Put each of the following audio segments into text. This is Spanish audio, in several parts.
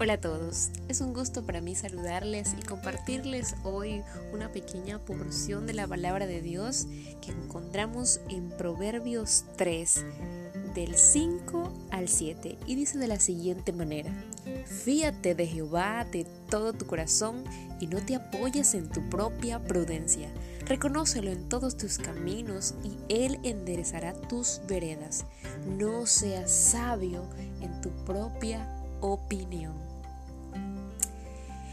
Hola a todos, es un gusto para mí saludarles y compartirles hoy una pequeña porción de la palabra de Dios que encontramos en Proverbios 3, del 5 al 7, y dice de la siguiente manera, Fíate de Jehová de todo tu corazón y no te apoyes en tu propia prudencia. Reconócelo en todos tus caminos y Él enderezará tus veredas. No seas sabio en tu propia opinión.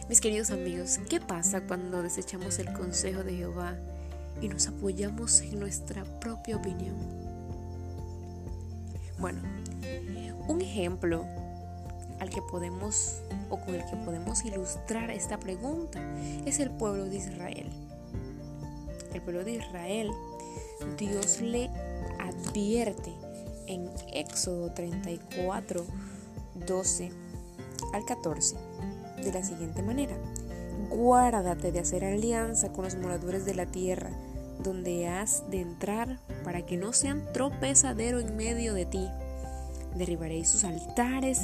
Mis queridos amigos, ¿qué pasa cuando desechamos el consejo de Jehová y nos apoyamos en nuestra propia opinión? Bueno, un ejemplo al que podemos o con el que podemos ilustrar esta pregunta es el pueblo de Israel. El pueblo de Israel, Dios le advierte en Éxodo 34, 12 al 14 de la siguiente manera. Guárdate de hacer alianza con los moradores de la tierra, donde has de entrar, para que no sean tropezadero en medio de ti. Derribaréis sus altares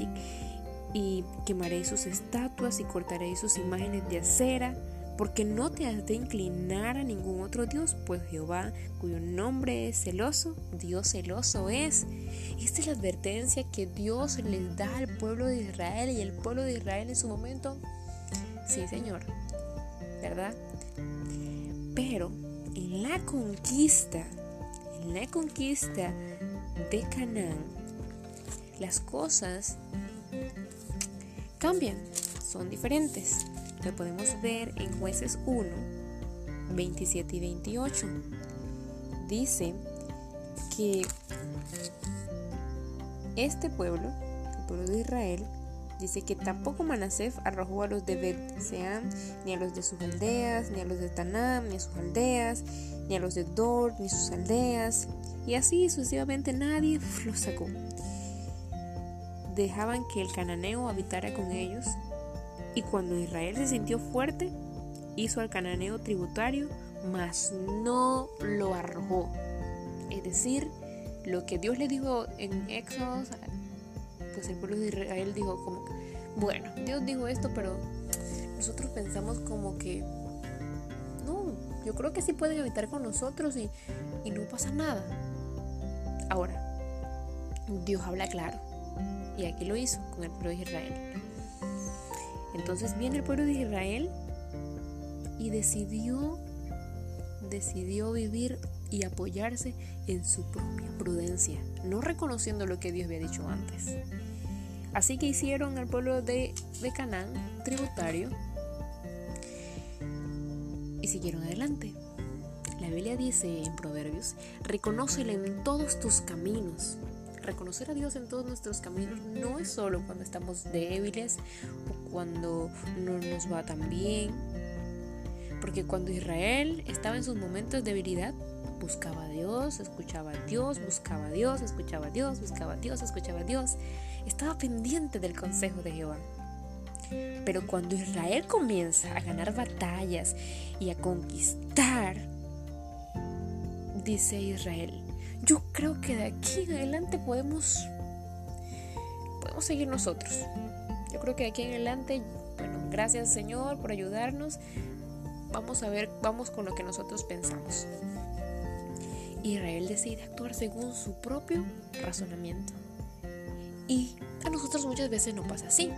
y, quemaréis sus estatuas y cortaréis sus imágenes de acera, porque no te has de inclinar a ningún otro Dios, pues Jehová, cuyo nombre es celoso, Dios celoso es. Esta es la advertencia que Dios les da al pueblo de Israel y el pueblo de Israel en su momento, sí Señor, ¿verdad? Pero en la conquista, en la conquista de Canaán, las cosas cambian, son diferentes. Podemos ver en jueces 1, 27 y 28. Dice que este pueblo, el pueblo de Israel, dice que tampoco Manasef arrojó a los de Bet Sean, ni a los de sus aldeas, ni a los de Tanam, ni a sus aldeas, ni a los de Dor, ni sus aldeas, y así sucesivamente nadie los sacó. Dejaban que el cananeo habitara con ellos, y cuando Israel se sintió fuerte, hizo al cananeo tributario, mas no lo arrojó. Es decir, lo que Dios le dijo en Éxodo, pues el pueblo de Israel dijo como, bueno, Dios dijo esto, pero nosotros pensamos como que, no, yo creo que sí pueden habitar con nosotros y, y no pasa nada. Ahora, Dios habla claro, y aquí lo hizo con el pueblo de Israel. Entonces viene el pueblo de Israel y decidió, decidió vivir y apoyarse en su propia prudencia, no reconociendo lo que Dios había dicho antes. Así que hicieron al pueblo de, de Canaán tributario y siguieron adelante. La Biblia dice en Proverbios, reconócele en todos tus caminos. Reconocer a Dios en todos nuestros caminos no es solo cuando estamos débiles o cuando no nos va tan bien. Porque cuando Israel estaba en sus momentos de debilidad, buscaba a Dios, escuchaba a Dios, buscaba a Dios, escuchaba a Dios, buscaba a Dios, escuchaba a Dios. Estaba pendiente del consejo de Jehová. Pero cuando Israel comienza a ganar batallas y a conquistar, dice Israel, yo creo que de aquí en adelante podemos podemos seguir nosotros. Creo que de aquí en adelante, bueno, gracias Señor por ayudarnos. Vamos a ver, vamos con lo que nosotros pensamos. Israel decide actuar según su propio razonamiento. Y a nosotros muchas veces no pasa así.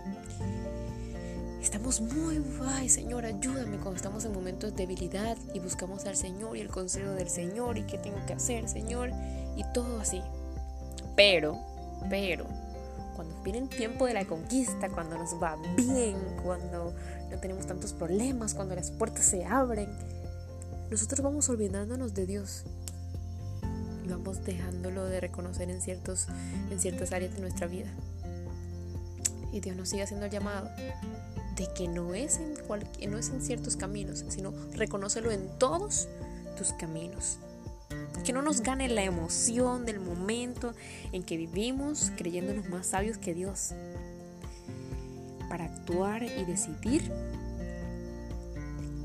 Estamos muy, ay Señor, ayúdame cuando estamos en momentos de debilidad y buscamos al Señor y el consejo del Señor y qué tengo que hacer, Señor, y todo así. Pero, pero, cuando viene el tiempo de la conquista, cuando nos va bien, cuando no tenemos tantos problemas, cuando las puertas se abren, nosotros vamos olvidándonos de Dios y vamos dejándolo de reconocer en, ciertos, en ciertas áreas de nuestra vida. Y Dios nos sigue haciendo el llamado de que no es, en no es en ciertos caminos, sino reconócelo en todos tus caminos. Que no nos gane la emoción del momento en que vivimos creyéndonos más sabios que Dios. Para actuar y decidir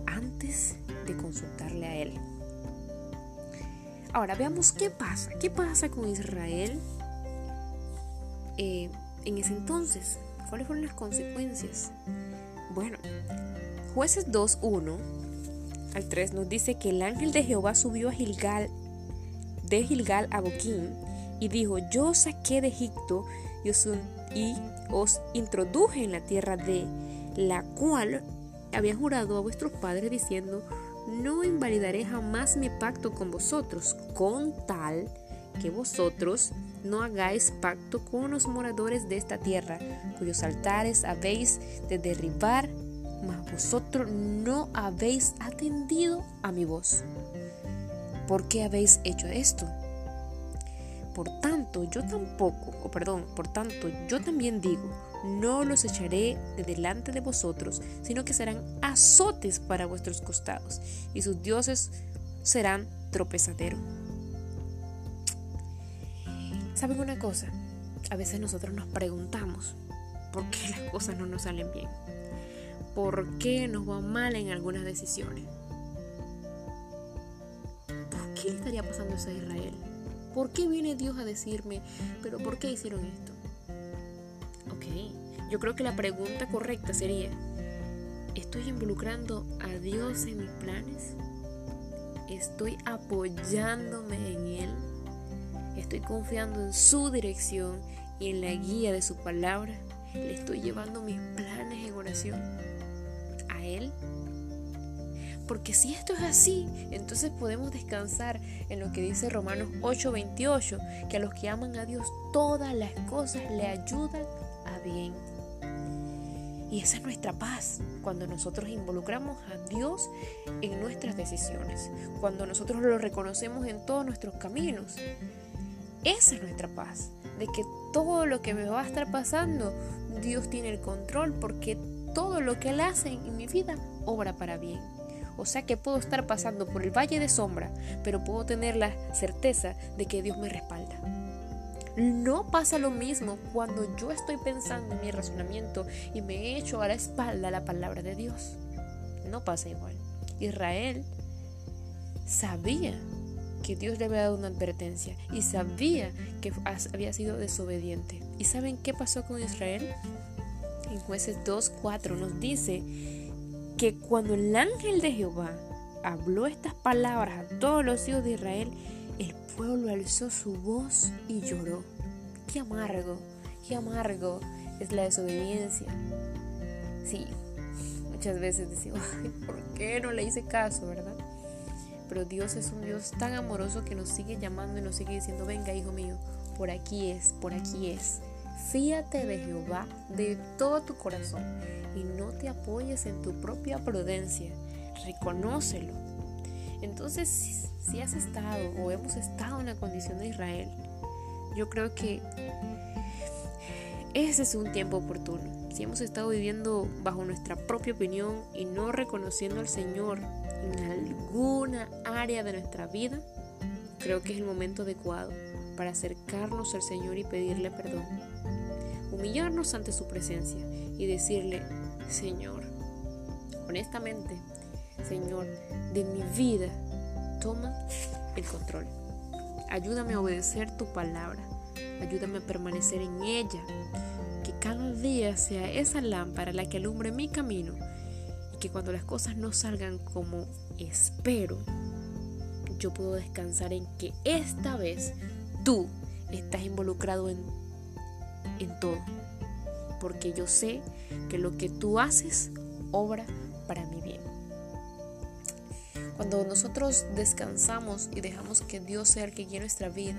antes de consultarle a Él. Ahora veamos qué pasa. ¿Qué pasa con Israel eh, en ese entonces? ¿Cuáles fueron las consecuencias? Bueno, jueces 2.1 al 3 nos dice que el ángel de Jehová subió a Gilgal, de Gilgal a Boquín, y dijo, yo saqué de Egipto y os, y os introduje en la tierra de la cual había jurado a vuestros padres diciendo, no invalidaré jamás mi pacto con vosotros, con tal que vosotros no hagáis pacto con los moradores de esta tierra, cuyos altares habéis de derribar, mas vosotros no habéis atendido a mi voz. ¿Por qué habéis hecho esto? Por tanto, yo tampoco, o perdón, por tanto, yo también digo, no los echaré de delante de vosotros, sino que serán azotes para vuestros costados, y sus dioses serán tropezadero. ¿Saben una cosa? A veces nosotros nos preguntamos por qué las cosas no nos salen bien, por qué nos va mal en algunas decisiones. ¿Por qué le estaría pasando a Israel? ¿Por qué viene Dios a decirme, pero por qué hicieron esto? Ok, yo creo que la pregunta correcta sería, ¿estoy involucrando a Dios en mis planes? ¿Estoy apoyándome en Él? ¿Estoy confiando en su dirección y en la guía de su palabra? ¿Le estoy llevando mis planes en oración a Él? Porque si esto es así, entonces podemos descansar en lo que dice Romanos 8:28, que a los que aman a Dios todas las cosas le ayudan a bien. Y esa es nuestra paz, cuando nosotros involucramos a Dios en nuestras decisiones, cuando nosotros lo reconocemos en todos nuestros caminos. Esa es nuestra paz, de que todo lo que me va a estar pasando, Dios tiene el control porque todo lo que Él hace en mi vida obra para bien. O sea que puedo estar pasando por el valle de sombra, pero puedo tener la certeza de que Dios me respalda. No pasa lo mismo cuando yo estoy pensando en mi razonamiento y me echo a la espalda la palabra de Dios. No pasa igual. Israel sabía que Dios le había dado una advertencia y sabía que había sido desobediente. ¿Y saben qué pasó con Israel? En jueces 2.4 nos dice que cuando el ángel de Jehová habló estas palabras a todos los hijos de Israel, el pueblo alzó su voz y lloró. Qué amargo, qué amargo es la desobediencia. Sí, muchas veces decimos, ¿por qué no le hice caso, verdad? Pero Dios es un Dios tan amoroso que nos sigue llamando y nos sigue diciendo, venga, hijo mío, por aquí es, por aquí es. Fíate de Jehová de todo tu corazón y no te apoyes en tu propia prudencia. Reconócelo. Entonces, si, has estado o hemos estado en la condición de Israel, yo creo que ese es un tiempo oportuno. Si hemos estado viviendo bajo nuestra propia opinión y no reconociendo al Señor en alguna área de nuestra vida, creo que es el momento adecuado para acercarnos al Señor y pedirle perdón. Humillarnos ante su presencia y decirle, Señor, honestamente, Señor, de mi vida, toma el control. Ayúdame a obedecer tu palabra. Ayúdame a permanecer en ella. Que cada día sea esa lámpara la que alumbre mi camino. Y que cuando las cosas no salgan como espero, yo puedo descansar en que esta vez tú estás involucrado en, en todo porque yo sé que lo que tú haces obra para mi bien. Cuando nosotros descansamos y dejamos que Dios sea el que guíe nuestra vida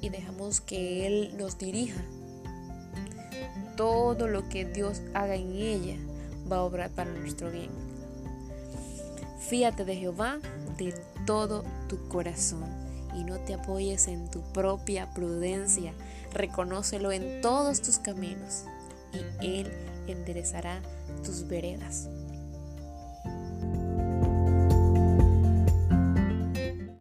y dejamos que Él nos dirija, todo lo que Dios haga en ella va a obrar para nuestro bien. Fíate de Jehová de todo tu corazón y no te apoyes en tu propia prudencia. Reconócelo en todos tus caminos y Él enderezará tus veredas.